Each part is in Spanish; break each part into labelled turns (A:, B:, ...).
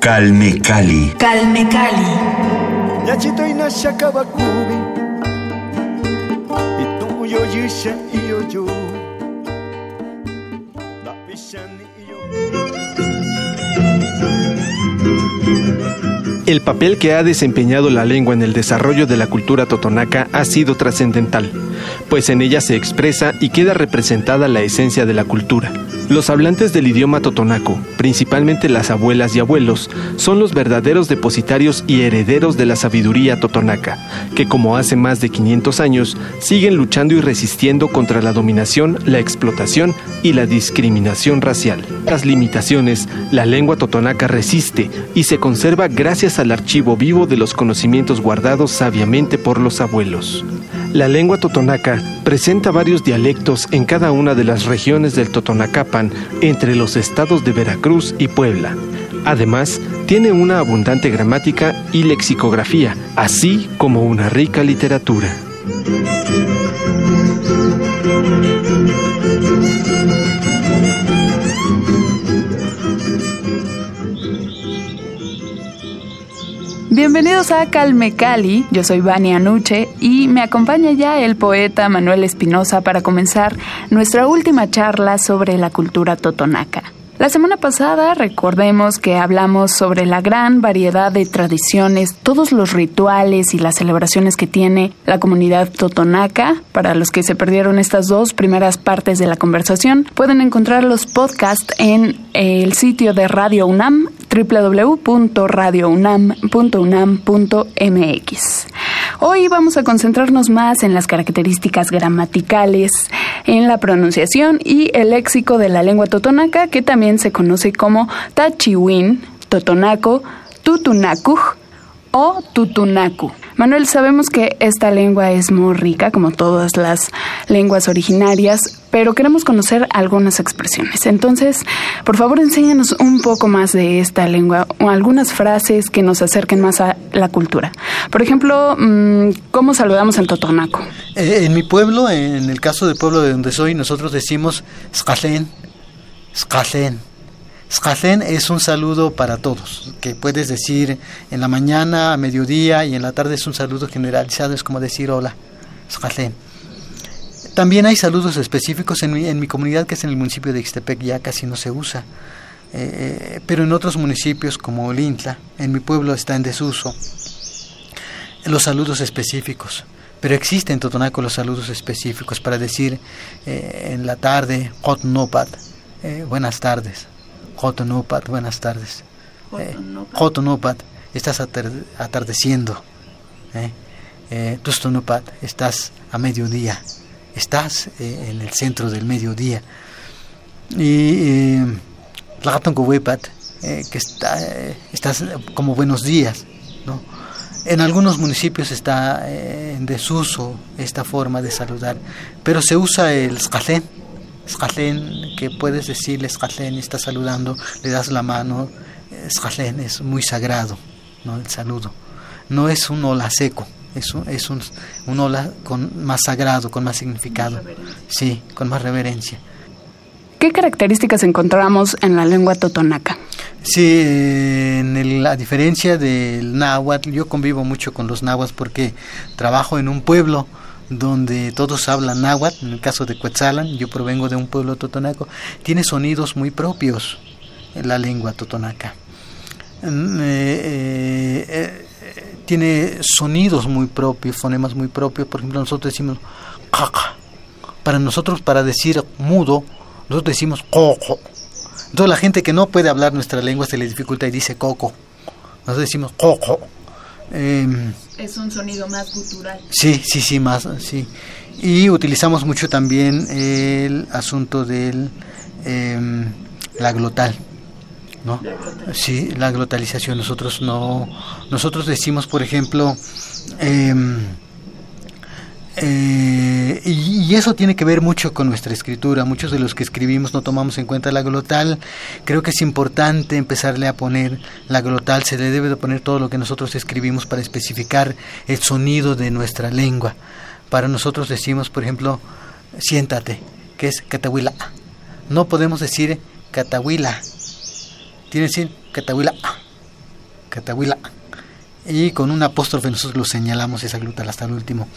A: Calme Cali.
B: Calme Cali.
C: Yachito yo
D: El papel que ha desempeñado la lengua en el desarrollo de la cultura totonaca ha sido trascendental, pues en ella se expresa y queda representada la esencia de la cultura. Los hablantes del idioma totonaco, principalmente las abuelas y abuelos, son los verdaderos depositarios y herederos de la sabiduría totonaca, que como hace más de 500 años siguen luchando y resistiendo contra la dominación, la explotación y la discriminación racial. Las limitaciones, la lengua totonaca resiste y se conserva gracias al archivo vivo de los conocimientos guardados sabiamente por los abuelos. La lengua totonaca presenta varios dialectos en cada una de las regiones del Totonacapan entre los estados de Veracruz y Puebla. Además, tiene una abundante gramática y lexicografía, así como una rica literatura.
E: Bienvenidos a Calme Cali, yo soy Vania Nuche y me acompaña ya el poeta Manuel Espinosa para comenzar nuestra última charla sobre la cultura totonaca. La semana pasada recordemos que hablamos sobre la gran variedad de tradiciones, todos los rituales y las celebraciones que tiene la comunidad totonaca. Para los que se perdieron estas dos primeras partes de la conversación, pueden encontrar los podcasts en el sitio de Radio UNAM www.radiounam.unam.mx. Hoy vamos a concentrarnos más en las características gramaticales, en la pronunciación y el léxico de la lengua totonaca, que también se conoce como Tachiwin, Totonaco, Tutunacuj o Tutunacu. Manuel, sabemos que esta lengua es muy rica, como todas las lenguas originarias, pero queremos conocer algunas expresiones. Entonces, por favor, enséñanos un poco más de esta lengua, o algunas frases que nos acerquen más a la cultura. Por ejemplo, mm, ¿cómo saludamos en Totonaco?
F: Eh, en mi pueblo, en el caso del pueblo de donde soy, nosotros decimos Skalen, Skalen. Skalen es un saludo para todos, que puedes decir en la mañana, a mediodía y en la tarde es un saludo generalizado, es como decir hola, Skalen. También hay saludos específicos en mi, en mi comunidad, que es en el municipio de Ixtepec, ya casi no se usa. Eh, pero en otros municipios como Lintla, en mi pueblo está en desuso, los saludos específicos. Pero existen en Totonaco los saludos específicos para decir eh, en la tarde, Hot Nopat, eh, buenas tardes. Hot Nopat, buenas tardes. Eh, Hot Nopat, estás atar- atardeciendo. Eh, eh, Tustonopat, estás a mediodía. Estás en el centro del mediodía. Y Tlagatoncohuepat, eh, que está, estás como buenos días, ¿no? En algunos municipios está en desuso esta forma de saludar, pero se usa el skalen, skalen que puedes decirle skalen, está saludando, le das la mano, skalen es muy sagrado, ¿no? El saludo. No es un hola seco, es un, es un, un hola con más sagrado, con más significado. Sí, con más reverencia.
E: ¿Qué características encontramos en la lengua totonaca?
F: Sí, en el- a diferencia del náhuatl, yo convivo mucho con los náhuatl porque trabajo en un pueblo donde todos hablan náhuatl, en el caso de Cuetzalan, yo provengo de un pueblo totonaco, tiene sonidos muy propios la lengua totonaca. Mm, eh, eh, eh, tiene sonidos muy propios, fonemas muy propios, por ejemplo nosotros decimos caca, para nosotros para decir mudo, nosotros decimos coco. Entonces la gente que no puede hablar nuestra lengua se le dificulta y dice coco. Nosotros decimos coco. Em,
E: Es un sonido más gutural.
F: sí, sí, sí, más, sí. Y utilizamos mucho también el asunto del em, la glotal. ¿no? Sí, la glotalización. Nosotros no, nosotros decimos, por ejemplo, em, eh, y, eso tiene que ver mucho con nuestra escritura. Muchos de los que escribimos no tomamos en cuenta la glotal. Creo que es importante empezarle a poner la glotal. Se le debe de poner todo lo que nosotros escribimos para especificar el sonido de nuestra lengua. Para nosotros decimos, por ejemplo, siéntate, que es catahuila. No podemos decir catahuila. Tiene que decir catahuila. Catahuila. Y con un apóstrofe nosotros lo señalamos esa glutal hasta el último.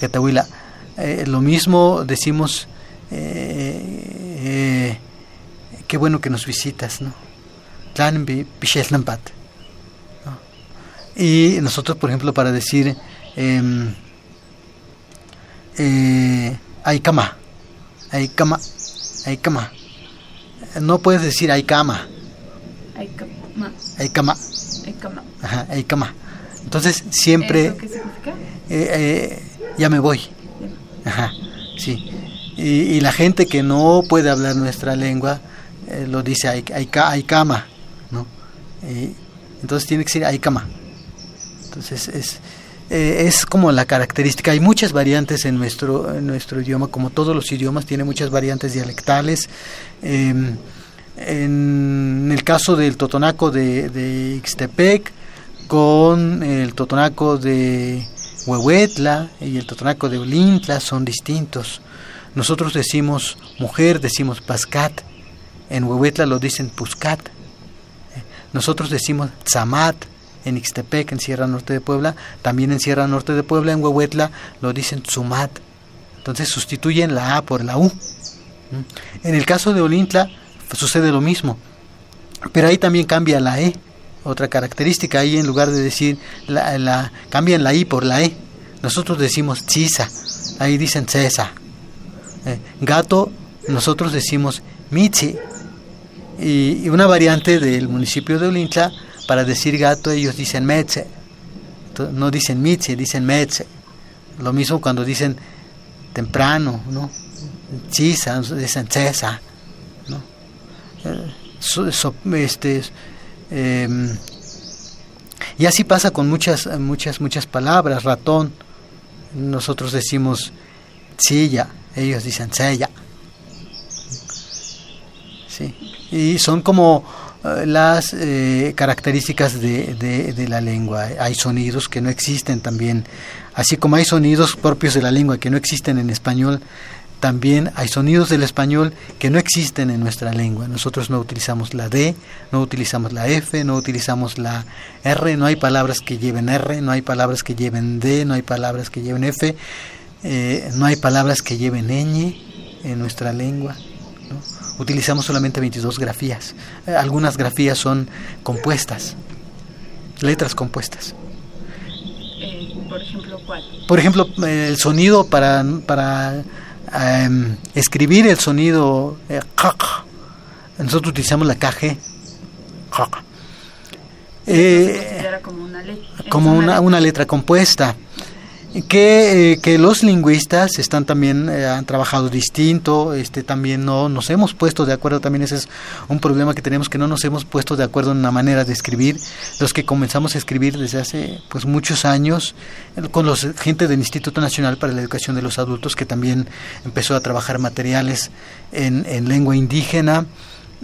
F: Catahuila. Eh, lo mismo decimos, eh, eh, qué bueno que nos visitas, ¿no? Y nosotros, por ejemplo, para decir em, eh, hay cama, hay cama, hay cama. No puedes decir hay cama,
E: Ay, cama,
F: hay cama,
E: ay, cama.
F: ajá, hay cama. Entonces siempre
E: ¿Eso qué significa?
F: eh, eh, ya me voy. Ajá, sí. Y, y la gente que no puede hablar nuestra lengua eh, lo dice hay, hay, hay cama, ¿no? Y entonces tiene que ser hay cama. Entonces es eh, es como la característica. Hay muchas variantes en nuestro en nuestro idioma, como todos los idiomas tiene muchas variantes dialectales. Eh, en el caso del totonaco de, de Ixtepec con el totonaco de Huehuetla y el totonaco de Olintla son distintos. Nosotros decimos mujer, decimos pascat. En Huehuetla lo dicen puscat. Nosotros decimos tzamat. En Ixtepec, en Sierra Norte de Puebla, también en Sierra Norte de Puebla, en Huehuetla, lo dicen tzumat. Entonces sustituyen la A por la U. ¿Mm? En el caso de Olintla sucede lo mismo. Pero ahí también cambia la E, otra característica. Ahí en lugar de decir la, la cambian la I por la E. Nosotros decimos chisa, ahí dicen cesa. Eh, gato, nosotros decimos michi. Y, una variante del municipio de Olintla, para decir gato, ellos dicen meche. No dicen michi, dicen meche. Lo mismo cuando dicen temprano, ¿no? Chisa, dicen cesa, ¿no? Eh, este, em, y así pasa con muchas, muchas, muchas palabras. Ratón, nosotros decimos silla, ellos dicen sella. Sí. Y son como eh, las eh, características de- de la lengua. Hay sonidos que no existen también. Así como hay sonidos propios de la lengua que no existen en español, también hay sonidos del español que no existen en nuestra lengua. Nosotros no utilizamos la D, no utilizamos la F, no utilizamos la R, no hay palabras que lleven R, no hay palabras que lleven D, no hay palabras que lleven F, eh, no hay palabras que lleven ñ en nuestra lengua. ¿no? Utilizamos solamente 22 grafías. Eh, algunas grafías son compuestas, letras compuestas.
E: Eh, por ejemplo, ¿cuál?
F: Por ejemplo, el sonido para, para em, escribir el sonido eh, nosotros utilizamos la KG. Eh,
E: como una letra.
F: como una, una letra compuesta que, eh, que los lingüistas están también eh, han trabajado distinto este también no nos hemos puesto de acuerdo también ese es un problema que tenemos que no nos hemos puesto de acuerdo en una manera de escribir. Los que comenzamos a escribir desde hace pues muchos años con los gente del Instituto Nacional para la Educación de los Adultos que también empezó a trabajar materiales en, en lengua indígena.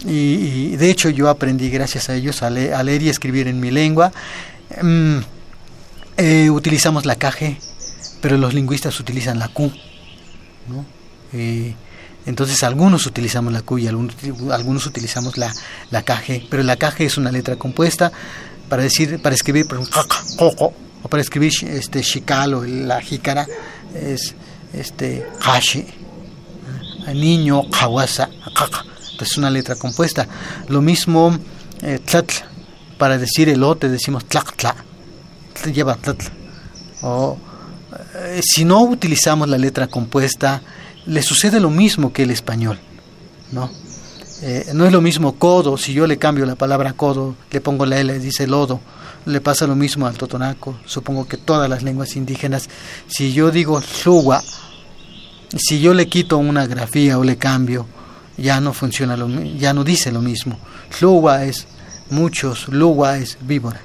F: Y, de hecho yo aprendí gracias a ellos a, le- a leer y escribir en mi lengua. Mm, eh, utilizamos la KG, pero los lingüistas utilizan la Q. ¿no? Eh, entonces algunos utilizamos la Q y algunos, algunos utilizamos la, la KG, pero la KG es una letra compuesta para decir, para escribir, por ejemplo, o para escribir este shikal o la jícara es este hashi, niño, kawasa. Entonces es una letra compuesta. Lo mismo eh, tlatl, para decir elote decimos tlactla lleva tlatl. O eh, si no utilizamos la letra compuesta, le sucede lo mismo que el español, ¿no? Eh, no es lo mismo codo, si yo le cambio la palabra codo, le pongo la L, dice lodo, le pasa lo mismo al totonaco, supongo que todas las lenguas indígenas, si yo digo lugua, si yo le quito una grafía o le cambio, ya no funciona lo ya no dice lo mismo. Lugua es muchos, luwa es víbora.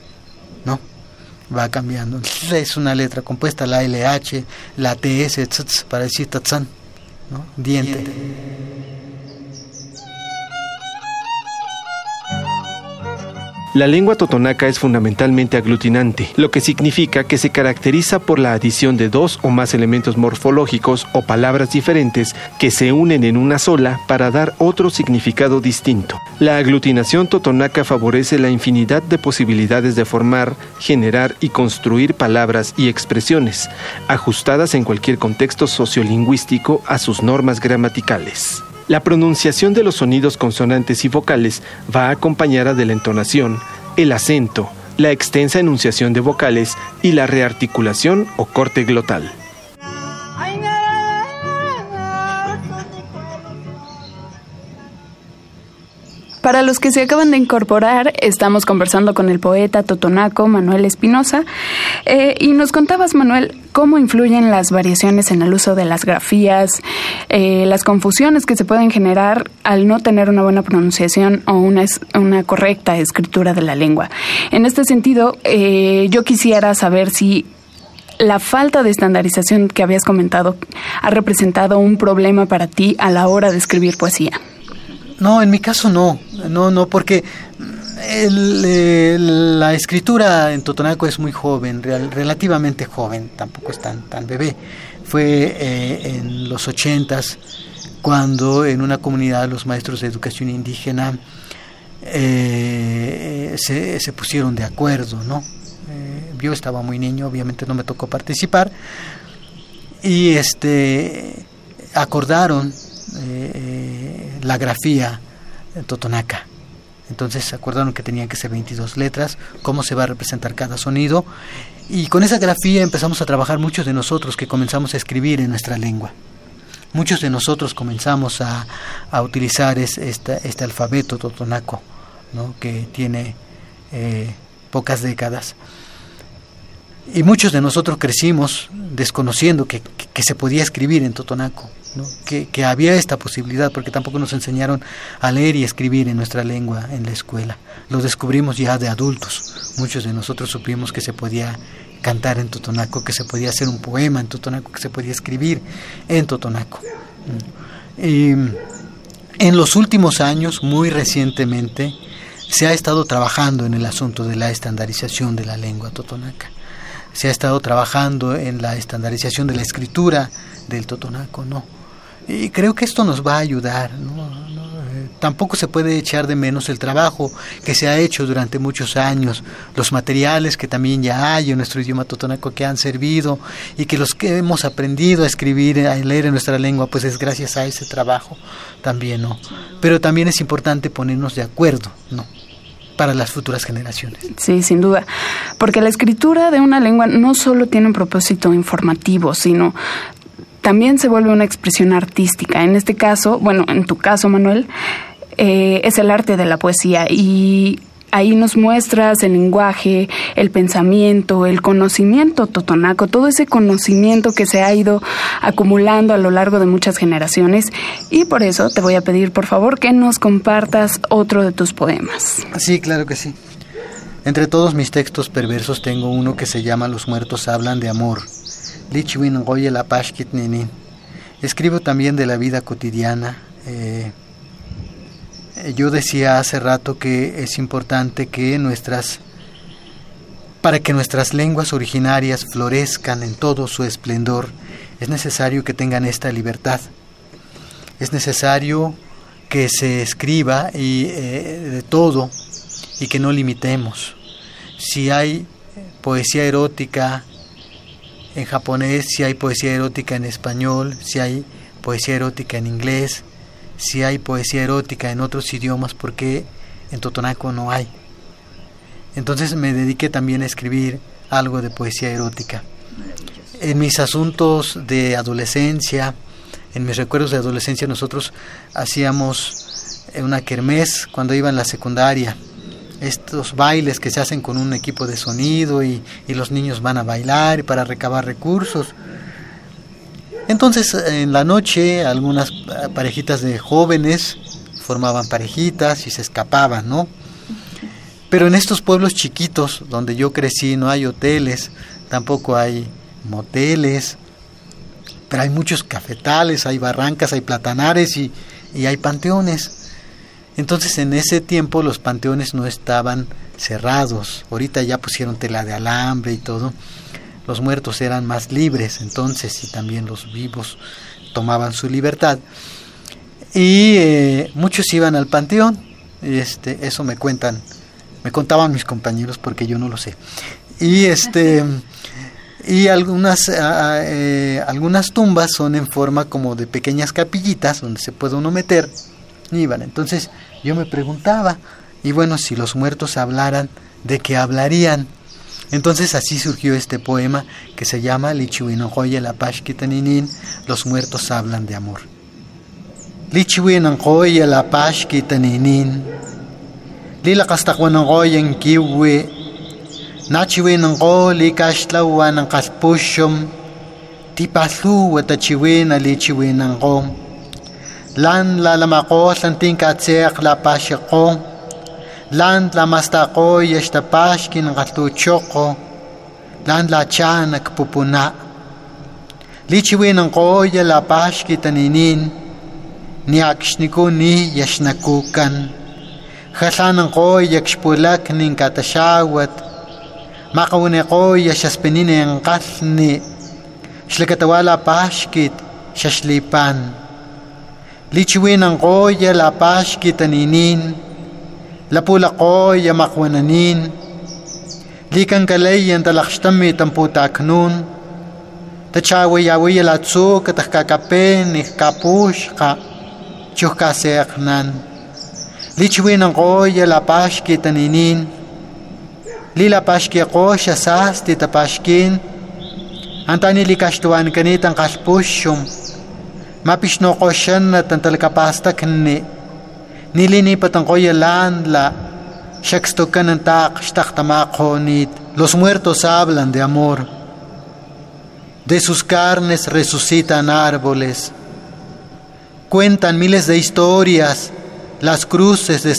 F: Va cambiando. Es una letra compuesta, la LH, la TS, tz, para decir tatzán, ¿no? Diente.
D: La lengua totonaca es fundamentalmente aglutinante, lo que significa que se caracteriza por la adición de dos o más elementos morfológicos o palabras diferentes que se unen en una sola para dar otro significado distinto. La aglutinación totonaca favorece la infinidad de posibilidades de formar, generar y construir palabras y expresiones, ajustadas en cualquier contexto sociolingüístico a sus normas gramaticales. La pronunciación de los sonidos consonantes y vocales va acompañada de la entonación, el acento, la extensa enunciación de vocales y la rearticulación o corte glotal.
E: Para los que se acaban de incorporar, estamos conversando con el poeta totonaco Manuel Espinosa eh, y nos contabas, Manuel, cómo influyen las variaciones en el uso de las grafías, eh, las confusiones que se pueden generar al no tener una buena pronunciación o una, correcta escritura de la lengua. En este sentido, eh, yo quisiera saber si la falta de estandarización que habías comentado ha representado un problema para ti a la hora de escribir poesía.
F: No, en mi caso no, no, no, porque la escritura en Totonaco es muy joven, relativamente joven, tampoco es tan, tan bebé. Fue eh, en los ochentas cuando en una comunidad los maestros de educación indígena eh, se, se, pusieron de acuerdo, ¿no? Eh, yo estaba muy niño, obviamente no me tocó participar, y este acordaron la grafía totonaca. Entonces se acordaron que tenían que ser 22 letras, cómo se va a representar cada sonido. Y con esa grafía empezamos a trabajar muchos de nosotros que comenzamos a escribir en nuestra lengua. Muchos de nosotros comenzamos a, a utilizar este alfabeto totonaco, ¿no? que tiene eh, pocas décadas. Y muchos de nosotros crecimos desconociendo que, que se podía escribir en totonaco que, había esta posibilidad, porque tampoco nos enseñaron a leer y escribir en nuestra lengua en la escuela. Lo descubrimos ya de adultos. Muchos de nosotros supimos que se podía cantar en totonaco, que se podía hacer un poema en totonaco, que se podía escribir en totonaco. Y en los últimos años, muy recientemente, se ha estado trabajando en el asunto de la estandarización de la lengua totonaca. Se ha estado trabajando en la estandarización de la escritura del totonaco, ¿no? Y creo que esto nos va a ayudar. Eh, tampoco se puede echar de menos el trabajo que se ha hecho durante muchos años, los materiales que también ya hay en nuestro idioma totonaco que han servido y que los que hemos aprendido a escribir, a leer en nuestra lengua, pues es gracias a ese trabajo también, ¿no? Pero también es importante ponernos de acuerdo, ¿no? Para las futuras generaciones.
E: Sí, sin duda, porque la escritura de una lengua no solo tiene un propósito informativo, sino también se vuelve una expresión artística. En este caso, bueno, en tu caso, Manuel, eh, es el arte de la poesía y ahí nos muestras el lenguaje, el pensamiento, el conocimiento totonaco, todo ese conocimiento que se ha ido acumulando a lo largo de muchas generaciones y por eso te voy a pedir por favor que nos compartas otro de tus poemas.
F: Sí, claro que sí. Entre todos mis textos perversos tengo uno que se llama Los muertos hablan de amor Escribo también de la vida cotidiana. Eh, yo decía hace rato que es importante que nuestras para que nuestras lenguas originarias florezcan en todo su esplendor, es necesario que tengan esta libertad. Es necesario que se escriba y, eh, de todo y que no limitemos. Si hay poesía erótica, en japonés, si hay poesía erótica en español, si hay poesía erótica en inglés, si hay poesía erótica en otros idiomas, porque en Totonaco no hay. Entonces me dediqué también a escribir algo de poesía erótica. En mis asuntos de adolescencia, en mis recuerdos de adolescencia, nosotros hacíamos una kermés cuando iba en la secundaria estos bailes que se hacen con un equipo de sonido y, los niños van a bailar para recabar recursos. Entonces en la noche algunas parejitas de jóvenes formaban parejitas y se escapaban, ¿no? Pero en estos pueblos chiquitos donde yo crecí no hay hoteles, tampoco hay moteles, pero hay muchos cafetales, hay barrancas, hay platanares y, y hay panteones. Entonces en ese tiempo los panteones no estaban cerrados, ahorita ya pusieron tela de alambre y todo. Los muertos eran más libres entonces y también los vivos tomaban su libertad. Y eh, muchos iban al panteón, este, eso me cuentan, me contaban mis compañeros porque yo no lo sé. Y este y algunas eh, algunas tumbas son en forma como de pequeñas capillitas donde se puede uno meter. Iban. Entonces yo me preguntaba, y bueno, si los muertos hablaran, ¿de qué hablarían? Entonces así surgió este poema que se llama Lichiwinojoye la Pashkitaninin, los muertos hablan de amor. Lichiwinojoye la Pashkitaninin, Lila Kastakwanongoyen Kiwi, Nachiwinongo Likashtlawa ng Kaspushum, Tipaslu Watachiwin Alichiwinongo, Lan lalamako santing katsek la pashiko, Tlan tlamastaqoy yaxtapashkin galtuchoqo, tlan tlachana kpupuna. Lichiwin ang koya lapashki taninin, niakshniku ni yashnakukan. Haslan ang koya kshpulak ning katashawat, makawune koya shaspinin ang kasni, shlakatawala pashkit shashlipan. Lichiwin ang koya lapashki taninin, lapula qoy yamaqwananin likan kalay yan talakshtami tampu taknun tachawi yawi yalatsu katakakapen ikkapush ka chuhkaseaknan lichwin ang qoy yalapashki taninin lilapashki qoy yasas titapashkin antani likashtuan kanitang kalpushum mapishnoqoshan na tantalkapastakni kani, nilinipat ang koyalan la, shakstokan ng tak, shtaktamakhonit, los muertos hablan de amor, de sus carnes resucitan árboles, cuentan miles de historias, las cruces de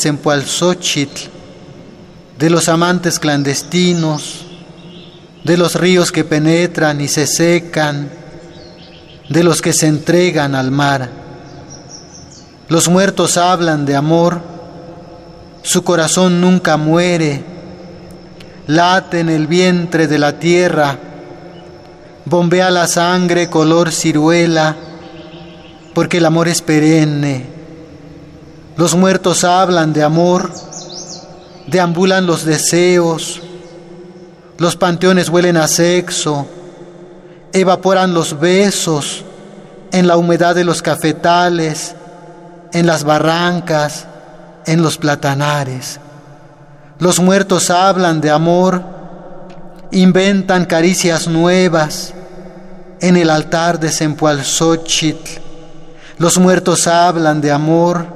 F: de los amantes clandestinos, de los ríos que penetran y se secan, de los que se entregan al mar. Los muertos hablan de amor, su corazón nunca muere, late en el vientre de la tierra, bombea la sangre color ciruela, porque el amor es perenne. Los muertos hablan de amor, deambulan los deseos, los panteones huelen a sexo, evaporan los besos en la humedad de los cafetales, en las barrancas, en los platanares. Los muertos hablan de amor, inventan caricias nuevas en el altar de Sempualzóchitl. Los muertos hablan de amor,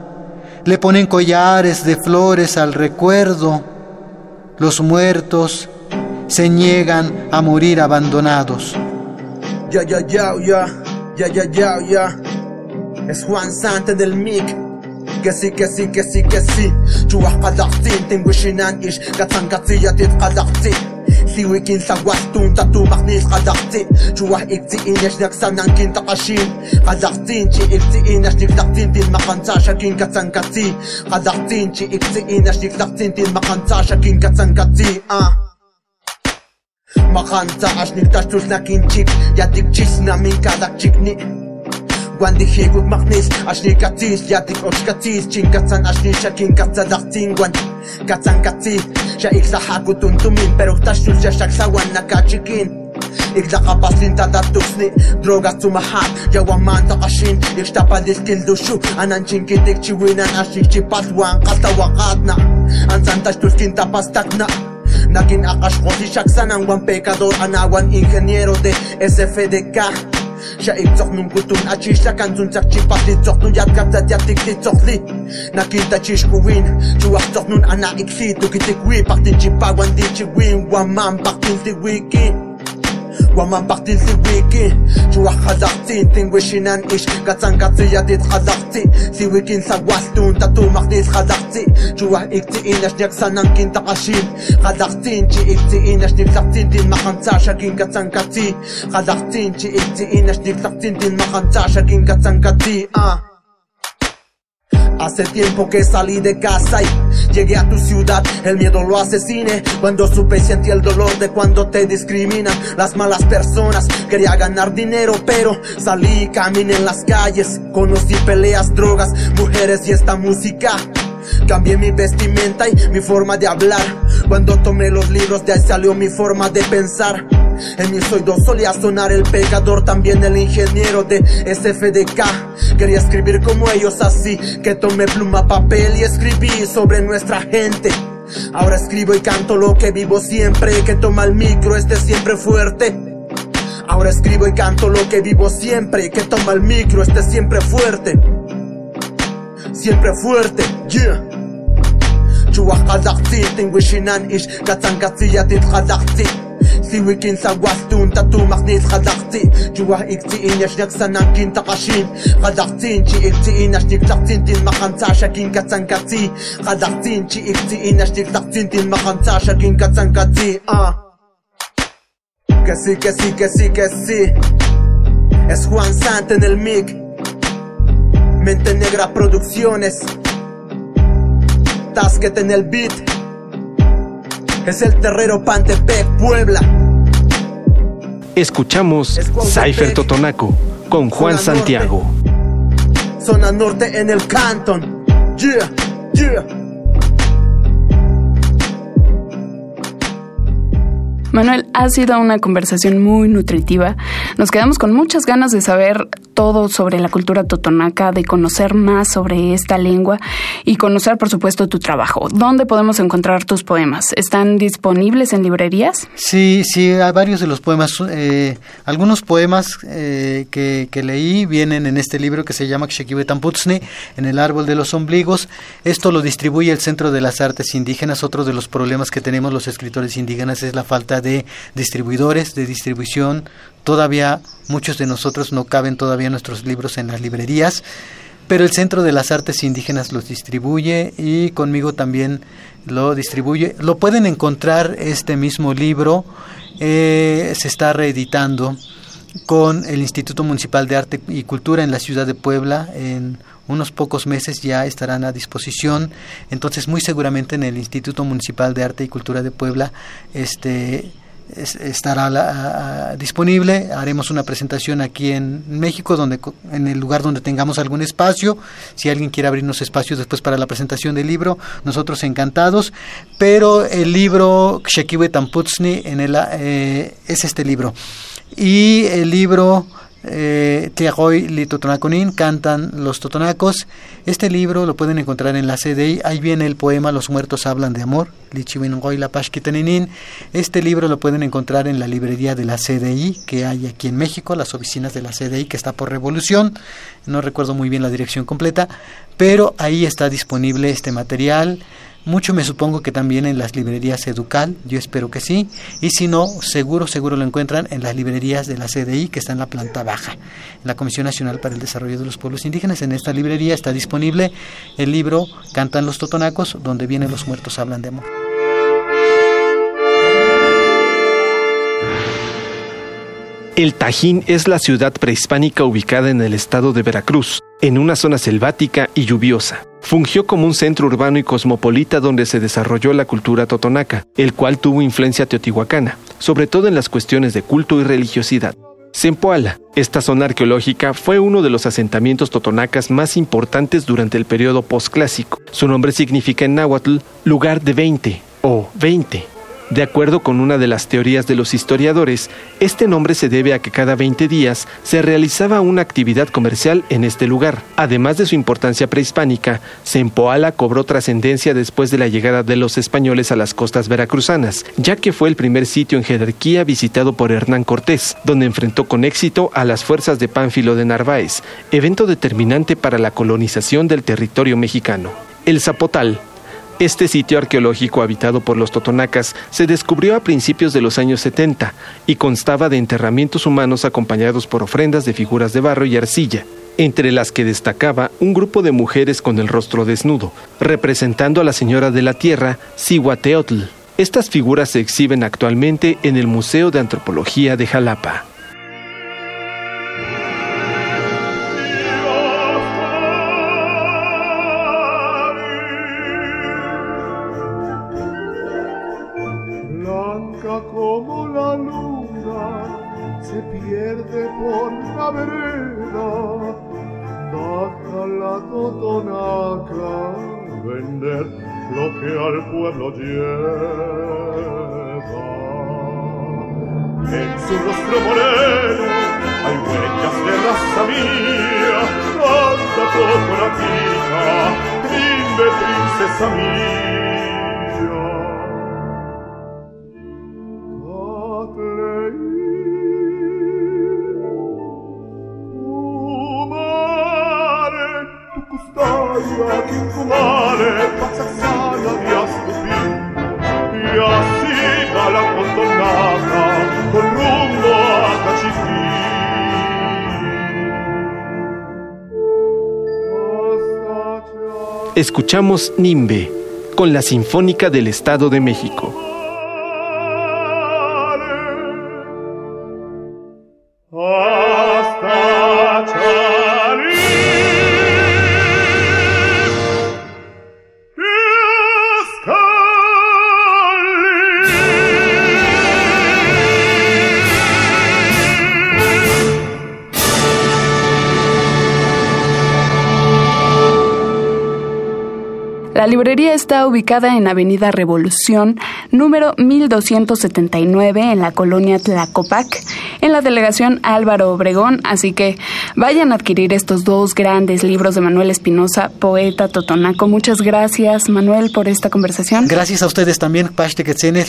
F: le ponen collares de flores al recuerdo. Los muertos se niegan a morir abandonados.
G: Ya, ya, ya, ya, ya, ya, ya, ya. Es Juan Santa del Mic كسي كسي. كسي كسي جوا قدعتين تنبوشينان إيش؟ كتان كتيا تيت قدعتين سيوي كين سواستون تاتو مغنيس قدعتين جوا إكتئين إيش نكسانان كين تقاشين. قدعتين تي إكتئين إيش نكدعتين تين مقانتاشا كين كتان كتي. قدعتين تي إكتئين إيش نكدعتين تين مقانتاشا كين كتان كتي. آه مقانتا عشنك تشتوس لكن تشيك يا تيك تشيسنا من كادك تشيكني Gwandi heguk magnis Ashni katis Yatik och katis. Chinkatsan ashni shakin katsa dachtin Gwandi. Katsan katsi Sha iksa hakutun tumin. Pero tashnul sha shaksawan nakachikin Iklakapaslin tatatuksni Drogas tumahat Yawan manta kashin Ikstapadiz kildushu Anan chinkitik chiwinan Ashik chipatwan Kastawakatna Ansan pas takna. Nagin akash kosi shaksanan Wan pecador anawan ingeniero de SFDK Sha e tsort nou mkoto nache Sha kanzon sakche pat le tsort Nou yat gap zat yat ek le tsort le Na ke dache shkowin Jo ak tsort nou ana ek se Toke te kwe Parten che pa wan de che we Waman parten se weke ومنطقتي سويكين جوا خزعتي تنوشين انقش قطن يا ديت خزعتي سويكين سواستون تاتو إكتي؟ خزعتي جوا اكتئين كين سننكين تقاشين خزعتين اكتي. اكتئين اشنيك سقتي. دين ما مخنصا شاكين قطن قطي خزعتين اكتي. اكتئين اشنيك سقتي. دين ما مخنصا شاكين قطن قطي آه. Hace tiempo que salí de casa y llegué a tu ciudad. El miedo lo asesine. Cuando supe y sentí el dolor de cuando te discriminan las malas personas. Quería ganar dinero, pero salí y caminé en las calles. Conocí peleas, drogas, mujeres y esta música. Cambié mi vestimenta y mi forma de hablar. Cuando tomé los libros, de ahí salió mi forma de pensar. En mis oídos solía sonar el pecador, también el ingeniero de SFDK. Quería escribir como ellos así, que tomé pluma, papel y escribí sobre nuestra gente. Ahora escribo y canto lo que vivo siempre, que toma el micro, esté siempre fuerte. Ahora escribo y canto lo que vivo siempre, que toma el micro, esté siempre fuerte. Siempre fuerte, yeah. Chua khazakti, tingwishinan ish, katsangkatsi yatit khazakti. وكين سواستون تاتو مغنيس خدعتي جوا اكتئين يشنك سنانكين تقاشين. خدعتين شي اكتئين اشنك تقتين. تين ما خنتاش اكين كتن كتي خدعتين شي اكتئين اشنك تقتين. تين ما خنتاش اكين كتن كتي آه. كسي كسي كسي كسي. Es Juan Sant en el mic Mente Negra Producciones. Tasket en el beat. Es el terrero Pantepec, Puebla.
D: Escuchamos Cypher Totonaco con Juan. Santiago.
G: Zona Norte en el Canton Yeah, yeah
E: Manuel, ha sido una conversación muy nutritiva. Nos quedamos con muchas ganas de saber todo sobre la cultura totonaca, de conocer más sobre esta lengua y conocer, por supuesto, tu trabajo. ¿Dónde podemos encontrar tus poemas? ¿Están disponibles en librerías?
F: Sí, sí, hay varios de los poemas. eh, algunos poemas eh, que, leí vienen en este libro que se llama Kshekibe Tamputzne, en el árbol de los ombligos. Esto lo distribuye el Centro de las Artes Indígenas. Otro de los problemas que tenemos los escritores indígenas es la falta de distribuidores, de distribución. Todavía muchos de nosotros no caben todavía nuestros libros en las librerías. Pero el Centro de las Artes Indígenas los distribuye y conmigo también lo distribuye. Lo pueden encontrar este mismo libro, eh, se está reeditando con el Instituto Municipal de Arte y Cultura en la ciudad de Puebla. En unos pocos meses ya estarán a disposición. Entonces, muy seguramente en el Instituto Municipal de Arte y Cultura de Puebla este, es- estará la- disponible. Haremos una presentación aquí en México, donde en el lugar donde tengamos algún espacio. Si alguien quiere abrirnos espacios después para la presentación del libro, nosotros encantados. Pero el libro Kshekiwe Tamputzni en el, eh, es este libro. Y el libro eh, Tiagoy Li Totonaconin, cantan los totonacos. Este libro lo pueden encontrar en la CDI. Ahí viene el poema Los muertos hablan de amor, Lichiwingoy La Pashkiteninin. Este libro lo pueden encontrar en la librería de la CDI que hay aquí en México, las oficinas de la CDI que está por Revolución. No recuerdo muy bien la dirección completa, pero ahí está disponible este material. Mucho me supongo que también en las librerías Educal, yo espero que sí, y si no, seguro, seguro lo encuentran en las librerías de la CDI que está en la planta baja, en la Comisión Nacional para el Desarrollo de los Pueblos Indígenas. En esta librería está disponible el libro Cantan los Totonacos, donde vienen los muertos hablan de amor.
D: El Tajín es la ciudad prehispánica ubicada en el estado de Veracruz, en una zona selvática y lluviosa. Fungió como un centro urbano y cosmopolita donde se desarrolló la cultura totonaca, el cual tuvo influencia teotihuacana, sobre todo en las cuestiones de culto y religiosidad. Zempoala, esta zona arqueológica, fue uno de los asentamientos totonacas más importantes durante el periodo posclásico. Su nombre significa en náhuatl lugar de 20 o 20. De acuerdo con una de las teorías de los historiadores, este nombre se debe a que cada 20 días se realizaba una actividad comercial en este lugar. Además de su importancia prehispánica, Zempoala cobró trascendencia después de la llegada de los españoles a las costas veracruzanas, ya que fue el primer sitio en jerarquía visitado por Hernán Cortés, donde enfrentó con éxito a las fuerzas de Pánfilo de Narváez, evento determinante para la colonización del territorio mexicano. El Zapotal, Este sitio arqueológico habitado por los totonacas se descubrió a principios de los años 70 y constaba de enterramientos humanos acompañados por ofrendas de figuras de barro y arcilla, entre las que destacaba un grupo de mujeres con el rostro desnudo, representando a la señora de la tierra, Cihuateotl. Estas figuras se exhiben actualmente en el Museo de Antropología de Jalapa.
H: Vender lo que al pueblo lleva. En su rostro moreno hay huellas de raza mía, anda totonacita, dime princesa mía.
D: Escuchamos Nimbe con la Sinfónica del Estado de México.
E: Librería está ubicada en Avenida Revolución, número 1279, en la colonia Tlacopac, en la delegación Álvaro Obregón. Así que vayan a adquirir estos dos grandes libros de Manuel Espinosa, poeta totonaco. Muchas gracias, Manuel, por esta conversación.
F: Gracias a ustedes también, Pachte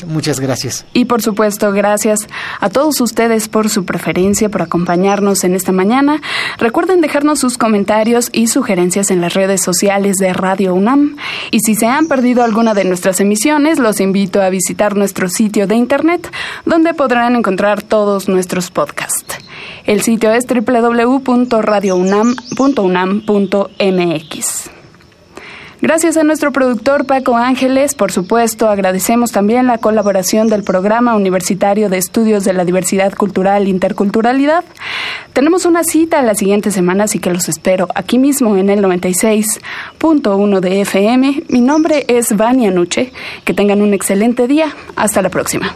F: muchas gracias.
E: Y por supuesto, gracias a todos ustedes por su preferencia, por acompañarnos en esta mañana. Recuerden dejarnos sus comentarios y sugerencias en las redes sociales de Radio UNAM. Y si se han perdido alguna de nuestras emisiones, los invito a visitar nuestro sitio de internet, donde podrán encontrar todos nuestros podcasts. El sitio es www.radiounam.unam.mx. Gracias a nuestro productor Paco Ángeles, por supuesto, agradecemos también la colaboración del Programa Universitario de Estudios de la Diversidad Cultural e Interculturalidad. Tenemos una cita la siguiente semana, así que los espero aquí mismo en el 96.1 de FM. Mi nombre es Vania Nuche. Que tengan un excelente día. Hasta la próxima.